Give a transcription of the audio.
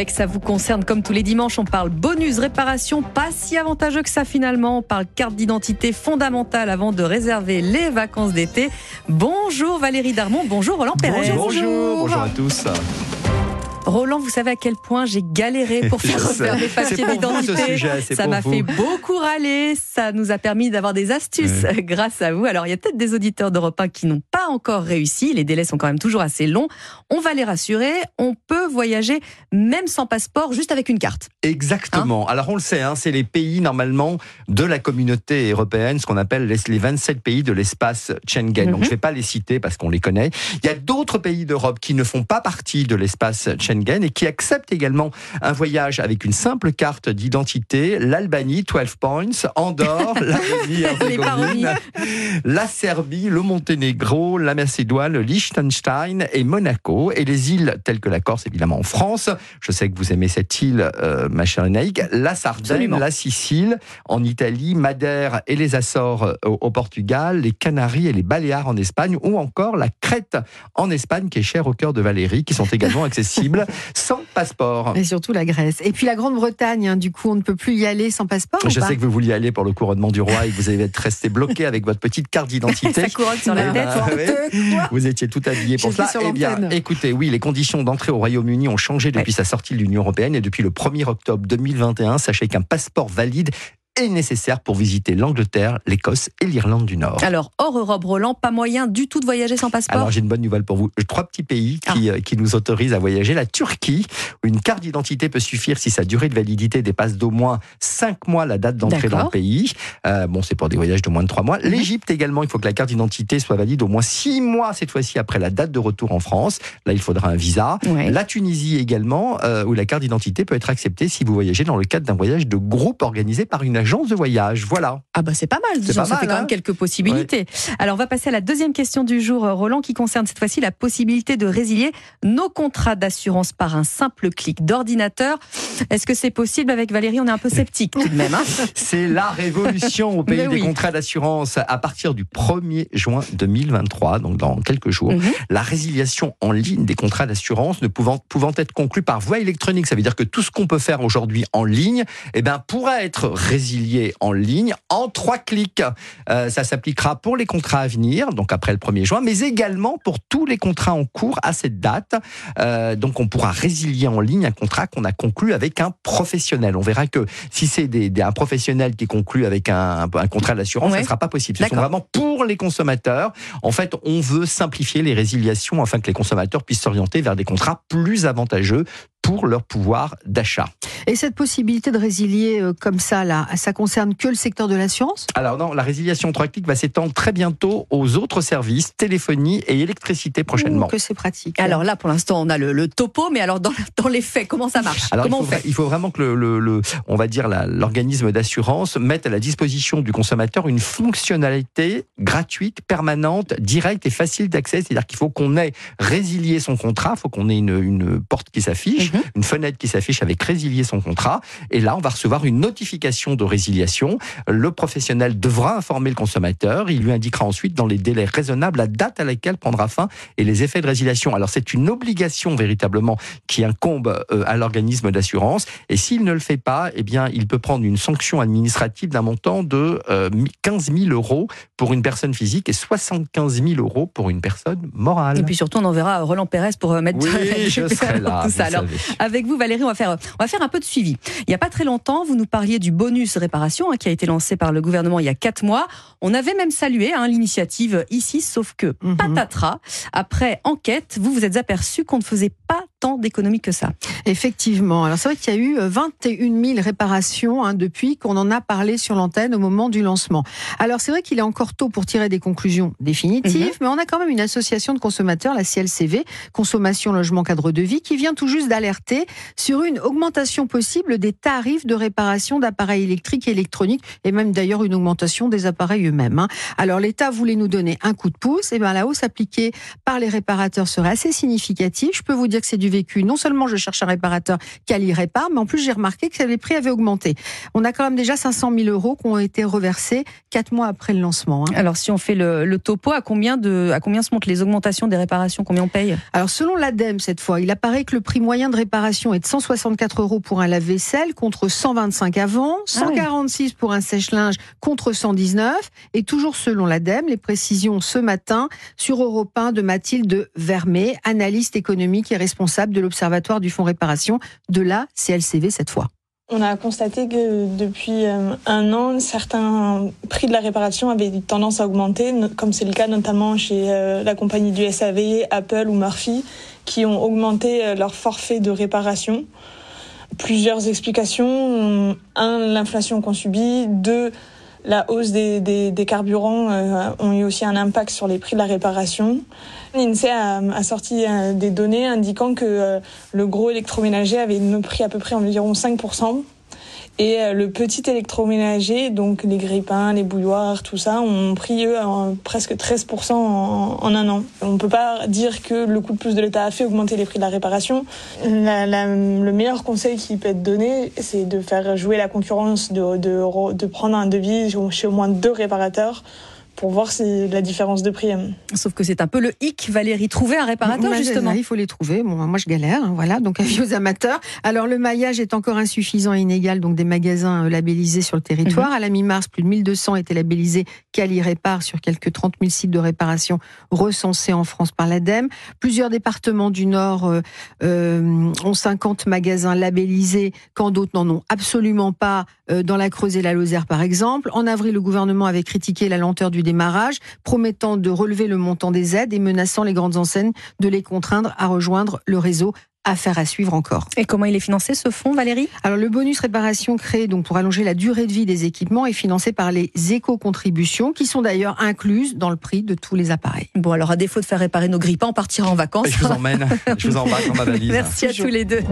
avec Ça vous concerne comme tous les dimanches. On parle bonus, réparation, pas si avantageux que ça finalement. On parle carte d'identité fondamentale avant de réserver les vacances d'été. Bonjour Valérie Darmon, bonjour Roland Perret. Bonjour, bonjour à tous. Roland, vous savez à quel point j'ai galéré pour faire refaire des papiers d'identité. Ça m'a fait beaucoup râler. Ça nous a permis d'avoir des astuces grâce à vous. Alors, il y a peut-être des auditeurs d'Europe 1 qui n'ont pas encore réussi. Les délais sont quand même toujours assez longs. On va les rassurer. On peut voyager même sans passeport, juste avec une carte. Exactement. Hein Alors, on le sait, hein, c'est les pays normalement de la communauté européenne, ce qu'on appelle les 27 pays de l'espace Schengen. Donc, mhm. je ne vais pas les citer parce qu'on les connaît. Il y a d'autres pays d'Europe qui ne font pas partie de l'espace Schengen et qui accepte également un voyage avec une simple carte d'identité, l'Albanie, 12 points, Andorre, la la Serbie, le Monténégro, la Macédoine, le Liechtenstein et Monaco. Et les îles telles que la Corse, évidemment en France. Je sais que vous aimez cette île, euh, ma chère Naïk. La Sardaigne, la Sicile en Italie, Madère et les Açores euh, au, Portugal, les Canaries et les Baléares en Espagne, ou encore la Crète en Espagne, qui est chère au cœur de Valérie, qui sont également accessibles sans passeport. Et surtout la Grèce. Et puis la Grande-Bretagne, hein, du coup, on ne peut plus y aller sans passeport. Je sais que vous vouliez aller pour le couronnement du roi et que vous avez être resté bloqué avec votre petite carte d'identité. couronne sur la tête. vous étiez tout habillé pour ça. Eh bien, écoutez, oui, les conditions d'entrée au Royaume-Uni ont changé depuis sa sortie de l'Union européenne et depuis le 1er octobre 2021, sachez qu'un passeport valide est nécessaire pour visiter l'Angleterre, l'Écosse et l'Irlande du Nord. Alors, hors Europe, Roland, pas moyen du tout de voyager sans passeport Alors, j'ai une bonne nouvelle pour vous. Trois petits pays qui, ah. euh, qui nous autorisent à voyager. La Turquie, où une carte d'identité peut suffire si sa durée de validité dépasse d'au moins 5 mois la date d'entrée dans le pays. Euh, bon, c'est pour des voyages de moins de 3 mois. Mhm. L'Égypte également, il faut que la carte d'identité soit valide au moins 6 mois, cette fois-ci, après la date de retour en France. Là, il faudra un visa. La Tunisie également, euh, où la carte d'identité peut être acceptée si vous voyagez dans le cadre d'un voyage de groupe organisé par une agence de voyage. Voilà. Ah bah c'est pas mal, disons, ça fait quand même hein. quelques possibilités. Alors on va passer à la deuxième question du jour, euh, Roland, qui concerne cette fois-ci la possibilité de résilier nos contrats d'assurance par un simple clic d'ordinateur. Est-ce que c'est possible avec Valérie? On est un peu sceptique tout de même. Hein. c'est la révolution au pays des contrats d'assurance. À partir du 1er juin 2023, donc dans quelques jours, mhm. la résiliation en ligne des contrats d'assurance ne pouvant, pouvant être conclue par voie électronique, ça veut dire que tout ce qu'on peut faire aujourd'hui en ligne, eh ben, pourra être résilié en ligne en trois clics. Euh, ça s'appliquera pour les contrats à venir, donc après le 1er juin, mais également pour tous les contrats en cours à cette date. Euh, donc on pourra résilier en ligne un contrat qu'on a conclu avec un professionnel. On verra que si c'est des, un professionnel qui conclut avec un, un contrat d'assurance, ça ne sera pas possible. Ce sont vraiment pour les consommateurs. En fait, on veut simplifier les résiliations afin que les consommateurs puissent s'orienter vers des contrats plus avantageux, pour leur pouvoir d'achat. Et cette possibilité de résilier euh, comme ça, là, ça concerne que le secteur de l'assurance Alors non, la résiliation 3 clics va s'étendre très bientôt aux autres services, téléphonie et électricité prochainement. que c'est pratique. Alors là, pour l'instant, on a le, topo, mais alors dans, dans, les faits, comment ça marche? Alors, Comment il, faut, on fait? il faut vraiment que le, le, on va dire l'organisme d'assurance mette à la disposition du consommateur une fonctionnalité gratuite, permanente, directe et facile d'accès. C'est-à-dire qu'il faut qu'on ait résilié son contrat, il faut qu'on ait une, une porte qui s'affiche. Mhm. Une fenêtre qui s'affiche avec résilier son contrat. Et là, on va recevoir une notification de résiliation. Le professionnel devra informer le consommateur. Il lui indiquera ensuite, dans les délais raisonnables, la date à laquelle prendra fin et les effets de résiliation. Alors, c'est une obligation véritablement qui incombe euh, à l'organisme d'assurance. Et s'il ne le fait pas, eh bien, il peut prendre une sanction administrative d'un montant de 15 euh, 000 euros pour une personne physique et 75 000 euros pour une personne morale. Et puis surtout, on enverra Roland Pérez pour euh, mettre oui, je serai là, tout ça. Alors, avec vous, Valérie, on va faire, on va faire un peu de suivi. Il n'y a pas très longtemps, vous nous parliez du bonus réparation hein, qui a été lancé par le gouvernement il y a quatre mois. On avait même salué hein, l'initiative ici, sauf que mhm. patatras. Après enquête, vous vous êtes aperçu qu'on ne faisait pas tant d'économies que ça. Effectivement. Alors c'est vrai qu'il y a eu 21 000 réparations hein, depuis qu'on en a parlé sur l'antenne au moment du lancement. Alors c'est vrai qu'il est encore tôt pour tirer des conclusions définitives, mhm. mais on a quand même une association de consommateurs, la CLCV, Consommation Logement Cadre de Vie, qui vient tout juste d'alerter sur une augmentation possible des tarifs de réparation d'appareils électriques et électroniques, et même d'ailleurs une augmentation des appareils eux-mêmes. Hein. Alors l'État voulait nous donner un coup de pouce, et bien la hausse appliquée par les réparateurs serait assez significative. Je peux vous dire que c'est du vécu. Non seulement je cherche un réparateur qui y répare, mais en plus j'ai remarqué que les prix avaient augmenté. On a quand même déjà 500 000 euros qui ont été reversés quatre mois après le lancement. Hein. Alors si on fait le, topo, à combien, de, à combien se montent les augmentations des réparations? Combien on paye? Alors selon l'ADEME cette fois, il apparaît que le prix moyen de réparation est de 164 euros pour un lave-vaisselle contre 125 avant, 146 ah pour un sèche-linge contre 119 et toujours selon l'ADEME, les précisions ce matin sur Europe 1 de Mathilde Vermet, analyste économique et responsable de l'Observatoire du Fonds Réparation de la CLCV cette fois. On a constaté que depuis euh, un an, certains prix de la réparation avaient tendance à augmenter, comme c'est le cas notamment chez euh, la compagnie du SAV, Apple ou Murphy, qui ont augmenté euh, leur forfait de réparation. Plusieurs explications. Un, l'inflation qu'on subit. Deux, la hausse des, carburants euh, ont eu aussi un impact sur les prix de la réparation. L'INSEE a, a, sorti euh, des données indiquant que euh, le gros électroménager avait pris à peu près environ 5%. Et euh, le petit électroménager, donc les grippins, les bouilloires, tout ça, ont pris eux presque 13% en, un an. On ne peut pas dire que le coup de plus de l'État a fait augmenter les prix de la réparation. le meilleur conseil qui peut être donné, c'est de faire jouer la concurrence, de prendre un devis chez au moins deux réparateurs pour voir si la différence de prix. Sauf que c'est un peu le hic, Valérie. Trouver un réparateur, justement. Il faut les trouver. Bon, moi, je galère. Hein, voilà. Donc, avis aux amateurs. Alors, le maillage est encore insuffisant et inégal. Donc, des magasins euh, labellisés sur le territoire. Mhm. À la mi-mars, plus de 1200 étaient labellisés Cali Répare sur quelques 30 000 sites de réparation recensés en France par l'ADEME. Plusieurs départements du Nord euh, euh, ont 50 magasins labellisés, quand d'autres n'en ont absolument pas. dans la Creuse et la Lozère, par exemple. En avril, le gouvernement avait critiqué la lenteur du démarrage, promettant de relever le montant des aides et menaçant les grandes enseignes de les contraindre à rejoindre le réseau Affaire à suivre encore. Et comment il est financé ce fonds, Valérie? Alors le bonus réparation créé donc pour allonger la durée de vie des équipements est financé par les éco-contributions qui sont d'ailleurs incluses dans le prix de tous les appareils. Bon alors à défaut de faire réparer nos grippins, on partira en vacances. je vous emmène, je vous embarque dans ma valise. Merci à tous les deux.